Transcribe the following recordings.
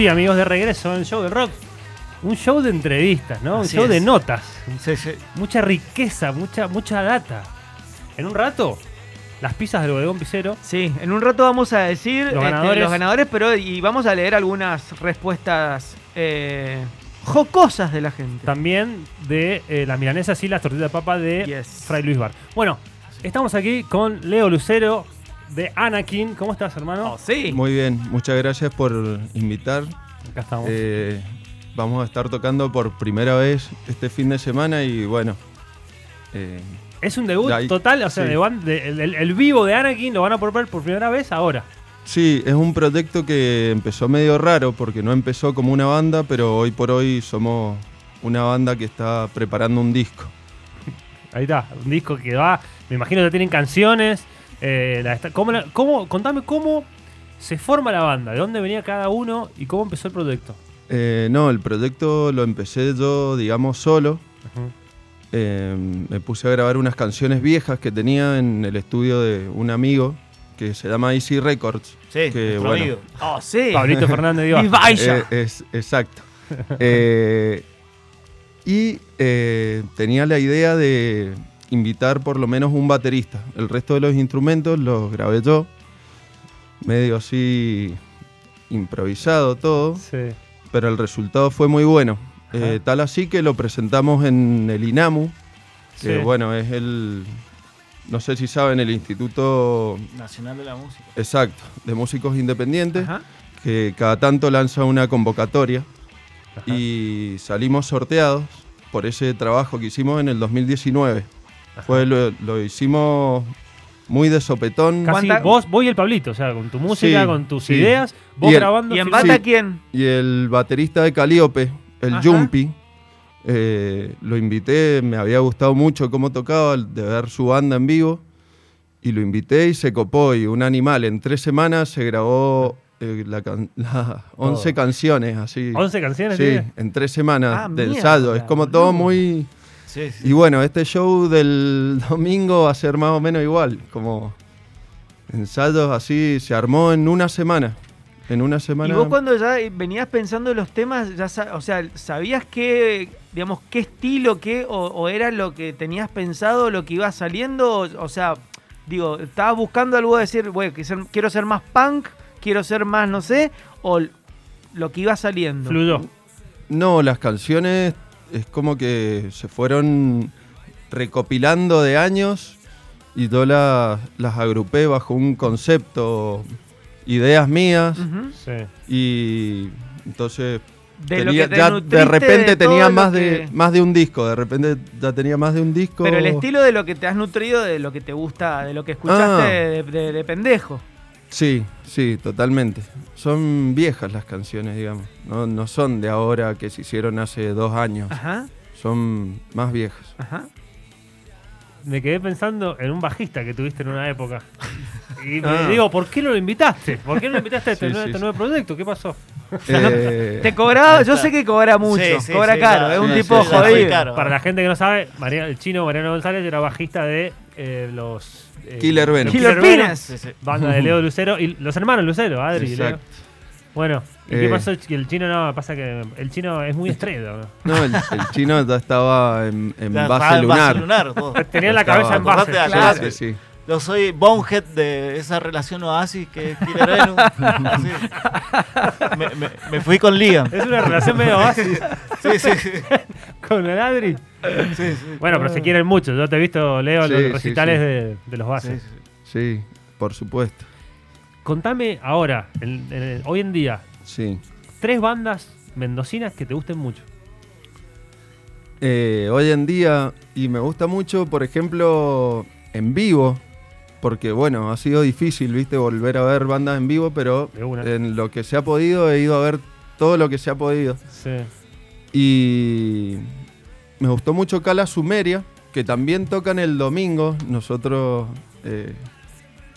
Sí, amigos, de regreso en show de rock. Un show de entrevistas, ¿no? Así un show de notas. Sí, sí. Mucha riqueza, mucha, mucha data. En un rato, las pizzas del bodegón Picero. Sí, en un rato vamos a decir Los este, ganadores. los ganadores, pero y vamos a leer algunas respuestas eh, jocosas de la gente. También de eh, las milanesas y las tortillas de papa de Yes. Fray Luis Bar. Bueno, estamos aquí con Leo Lucero de Anakin. ¿Cómo estás, hermano? Oh, sí. Muy bien, muchas gracias por invitar. Acá estamos. Eh, vamos a estar tocando por primera vez este fin de semana y bueno. eh, es un debut de total, o sea, sí. de el, vivo de Anakin lo van a poner por primera vez ahora. sí, es un proyecto que empezó medio raro porque no empezó como una banda, pero hoy por hoy somos una banda que está preparando un disco. Ahí está, un disco que va, me imagino que tienen canciones. Eh, la está- ¿cómo, la- cómo- contame cómo se forma la banda, de dónde venía cada uno y cómo empezó el proyecto. Eh, no, el proyecto lo empecé yo, digamos, solo. Eh, me puse a grabar unas canciones viejas que tenía en el estudio de un amigo que se llama Easy Records. Sí, que, bueno, amigo. Oh, sí. Pablito Fernández Y Dios. vaya. Eh, es, exacto. Eh, y eh, tenía la idea de invitar por lo menos un baterista. El resto de los instrumentos los grabé yo, medio así improvisado todo, Sí. pero el resultado fue muy bueno. Eh, tal así que lo presentamos en el INAMU, que Sí. bueno, es el, no sé si saben, el Instituto Nacional de la Música. Exacto, de Músicos Independientes Ajá. que cada tanto lanza una convocatoria Ajá. y salimos sorteados por ese trabajo que hicimos en el 2019. Fue, lo, lo hicimos muy de sopetón Casi ¿Cuánta- vos, vos y el Pablito, o sea, con tu música, Sí, con tus sí. ideas, vos Y el- grabando. ¿Y en bata Sí. quién? y el baterista de Calíope, el Ajá. Jumpy, eh, lo invité, me había gustado mucho cómo tocaba, de ver su banda en vivo y lo invité y se copó y un animal. En tres semanas se grabó eh, la can- las 11 canciones así. 11 canciones, Sí, tiene? en tres semanas Ah, de mierda, ensayo. Es como todo muy... Sí, sí. Y bueno, este show del domingo va a ser más o menos igual. Como ensayos así, se armó en una semana. En una semana... Y vos cuando ya venías pensando en los temas, ya o sea, ¿sabías qué, digamos, qué estilo, qué, o, o era lo que tenías pensado, lo que iba saliendo? O, o sea, digo, ¿estabas buscando algo de decir, bueno, que ser- quiero ser más punk, quiero ser más, no sé, o lo que iba saliendo? Fluyó. No, las canciones es como que se fueron recopilando de años y yo la- las agrupé bajo un concepto, ideas mías. Sí. y entonces De lo que ya de repente tenía lo más que- de más de un disco, de repente ya tenía más de un disco. Pero el estilo de lo que te has nutrido, de lo que te gusta, de lo que escuchaste Ah. de, de- de pendejo. Sí, sí, totalmente. Son viejas las canciones, digamos. No, no son de ahora que se hicieron hace dos años. Ajá, Son más viejas. ajá. Me quedé pensando en un bajista que tuviste en una época. Y me Ah. digo, ¿por qué no lo invitaste? ¿Por qué no lo invitaste a este, Sí, nuevo, sí, este sí. nuevo proyecto? ¿Qué pasó? Eh, Te cobraba, yo sé que cobra mucho, cobra sí, caro, es un sí, tipo jodido. Para la gente que no sabe, María- el chino Mariano González era bajista de eh, los... eh, Killer Venom. Killer sí. Banda de Leo Lucero y los hermanos Lucero, Adri y Leo. Exacto. Bueno, ¿y qué Eh. pasó? Que el chino no, pasa que el chino es muy estrella. ¿no? El, el chino ya estaba en, base base lunar. Tenía la cabeza en base. Claro. sí, sí. Yo soy bonehead de esa relación Oasis que es Killer. Me, me- me fui con Liam. Es una relación medio básica Sí, sí, sí. con el Adri. sí, sí. Bueno, pero se quieren mucho. Yo te he visto, Leo, Sí, los recitales sí. De, de los bases. Sí, sí. Sí, por supuesto. Contame ahora, en- en- hoy en día, Sí. tres bandas mendocinas que te gusten mucho. Eh, hoy en día, y me gusta mucho, por ejemplo, en vivo, porque bueno, ha sido difícil, viste, volver a ver bandas en vivo, pero en lo que se ha podido he ido a ver todo lo que se ha podido. Sí. Y me gustó mucho Cala Sumeria, que también tocan el domingo. Nosotros, eh,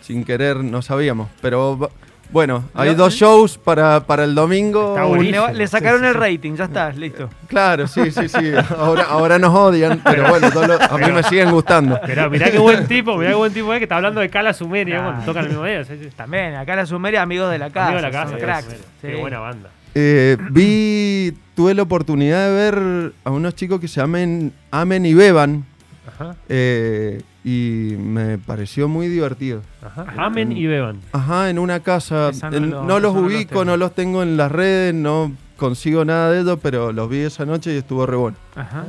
sin querer, no sabíamos. Pero bueno, hay dos shows para, para el domingo. Le, le sacaron Sí, sí, el rating, ya está, listo. Claro, sí, sí, sí. Ahora, ahora nos odian, pero bueno, a mí me siguen gustando. Mirá, mirá qué buen tipo, mirá qué buen tipo es que está hablando de Cala Sumeria. Ah. Bueno, tocan el mismo día. sí, sí. También, acá la Sumeria, amigos de la casa. Amigo de la casa, cracks. Sí. Qué buena banda. Eh, vi, tuve la oportunidad de ver a unos chicos que se llaman Amen y Beban Ajá, eh, y me pareció muy divertido. ajá. Amen y beban. Ajá, en una casa. No en- lo- no los no ubico, no los tengo en las redes, no consigo nada de ellos, pero los vi esa noche y estuvo re bueno. Ajá.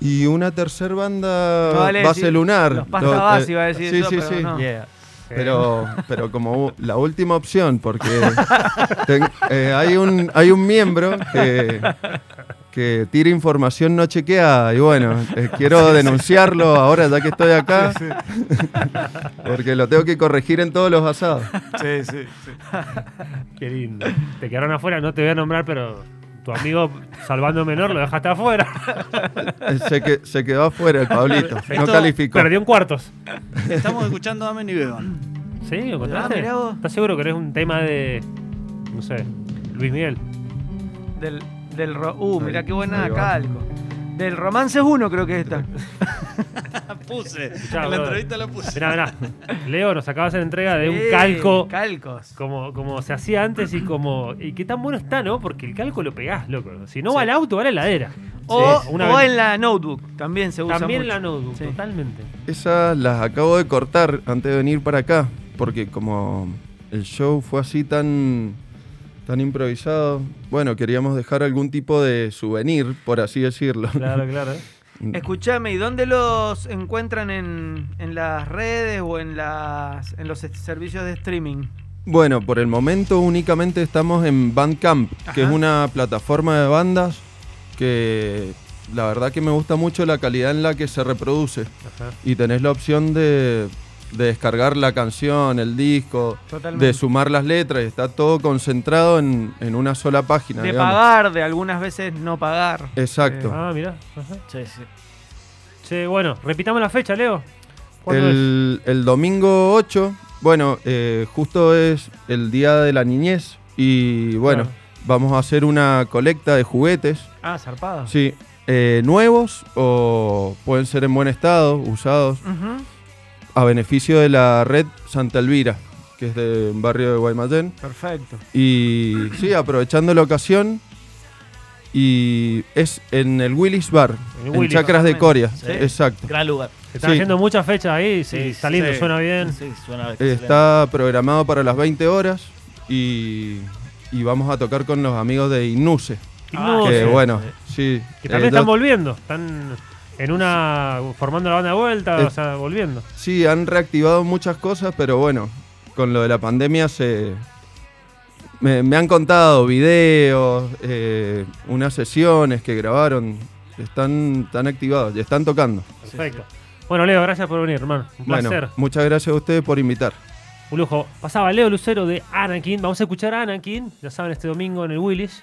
Y una tercer banda, vale Base decir- Lunar. los Pasta Base eh, iba a decir Sí, eso, sí, pero sí. no. Yeah. Pero, pero como la última opción, porque ten- eh, hay, un, hay un miembro que, que tira información no chequeada y bueno, eh, quiero denunciarlo ahora ya que estoy acá, porque lo tengo que corregir en todos los asados. Sí, sí, sí. Qué lindo. Te quedaron afuera, no te voy a nombrar, pero tu amigo Salvando Menor lo dejaste afuera. Eh, Se, que, se quedó afuera el Pablito, no calificó. Perdió en cuartos. Estamos escuchando Amen y Beban. ¿Sí? ¿Lo encontraste? Ah, vos. ¿Estás seguro que eres un tema de. No sé, Luis Miguel? Del, del ro- uh, mirá qué buena calco. Del Romances 1 creo que es esta. Puse. Escuchá, en la brother. entrevista la puse. Mirá, mirá. Leo nos acaba de hacer entrega de un Eh, calco. Calcos. Como, como se hacía antes y como. Y qué tan bueno está, ¿no? Porque el calco lo pegás, loco. Si no va al auto, va a la heladera. O, Sí, una o vez- en la notebook, también se usa También en mucho. la notebook, Sí. totalmente. Esas las acabo de cortar antes de venir para acá, porque como el show fue así tan, tan improvisado, bueno, queríamos dejar algún tipo de souvenir, por así decirlo. Claro, claro. Escuchame, ¿y dónde los encuentran en, en las redes o en, las, en los servicios de streaming? Bueno, por el momento únicamente estamos en Bandcamp, que es Ajá. una plataforma de bandas que la verdad que me gusta mucho la calidad en la que se reproduce. Ajá. Y tenés la opción de, de descargar la canción, el disco, Totalmente. de sumar las letras, está todo concentrado en, en una sola página. De digamos. pagar, de algunas veces no pagar. Exacto. Eh, Ah, mirá. Ajá. Sí, sí. Che, bueno, repitamos la fecha, Leo. El, el domingo 8, bueno, eh, justo es el día de la niñez y bueno, Claro. vamos a hacer una colecta de juguetes, Ah, zarpado. sí, eh, nuevos o pueden ser en buen estado, usados, Ujú, a beneficio de la red Santa Elvira, que es de un barrio de Guaymallén. Perfecto. Y sí, aprovechando la ocasión, y es en el Willis Bar, En en, Willis. Chacras de Coria, Sí. exacto. Gran lugar. Se están sí. haciendo muchas fechas ahí, sí, Sí, está lindo, sí. suena bien. Sí, suena Eh, excelente. Está programado para las 20 horas y, y vamos a tocar con los amigos de Inuse. Ah, que sí. bueno, sí. Que también están volviendo, están en una formando la banda de vuelta, Eh, o sea, volviendo. sí, han reactivado muchas cosas, pero bueno, con lo de la pandemia se... Me, me han contado videos, eh, unas sesiones que grabaron, están, están activados y están tocando. Perfecto. Bueno, Leo, gracias por venir, hermano. Un Bueno, placer. muchas gracias a ustedes por invitar. Un lujo. Pasaba Leo Lucero de Anakin. Vamos a escuchar a Anakin, ya saben, este domingo en el Willis.